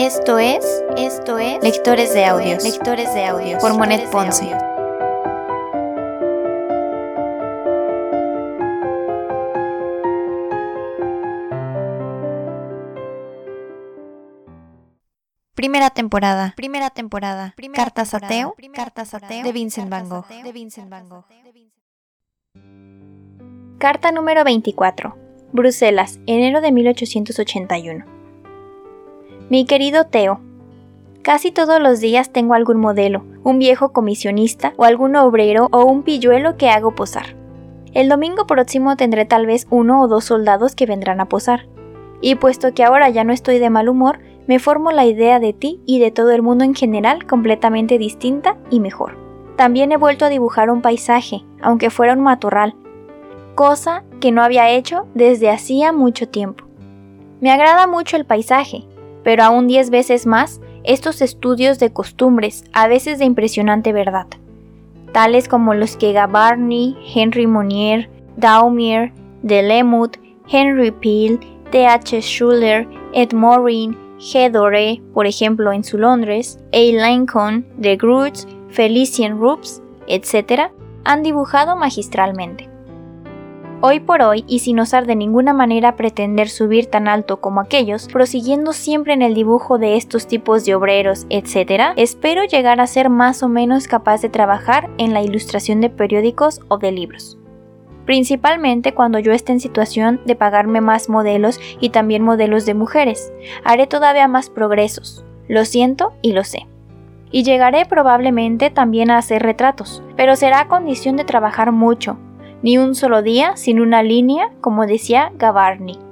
Esto es, esto es Lectores de Audios, Lectores de Audios. Por Monet Ponce. Primera temporada, primera temporada, Cartas ateo, Cartas ateo de Vincent Van Gogh, de Vincent Van Gogh. Carta número 24. Bruselas, enero de 1881. Mi querido Teo, casi todos los días tengo algún modelo, un viejo comisionista o algún obrero o un pilluelo que hago posar. El domingo próximo tendré tal vez uno o dos soldados que vendrán a posar. Y puesto que ahora ya no estoy de mal humor, me formo la idea de ti y de todo el mundo en general completamente distinta y mejor. También he vuelto a dibujar un paisaje, aunque fuera un matorral, cosa que no había hecho desde hacía mucho tiempo. Me agrada mucho el paisaje, pero aún diez veces más estos estudios de costumbres, a veces de impresionante verdad, tales como los que Gavarni, Henry Monnier, Daumier, Delemut, Henry Peel, T.H. Schuller, Ed Morin, G. Doré, por ejemplo en su Londres, A. Lincoln, The Groots, Felician Rups, etc., han dibujado magistralmente. Hoy por hoy, y sin osar de ninguna manera pretender subir tan alto como aquellos, prosiguiendo siempre en el dibujo de estos tipos de obreros, etc., espero llegar a ser más o menos capaz de trabajar en la ilustración de periódicos o de libros principalmente cuando yo esté en situación de pagarme más modelos y también modelos de mujeres. Haré todavía más progresos. Lo siento y lo sé. Y llegaré probablemente también a hacer retratos, pero será a condición de trabajar mucho, ni un solo día sin una línea, como decía Gavarni.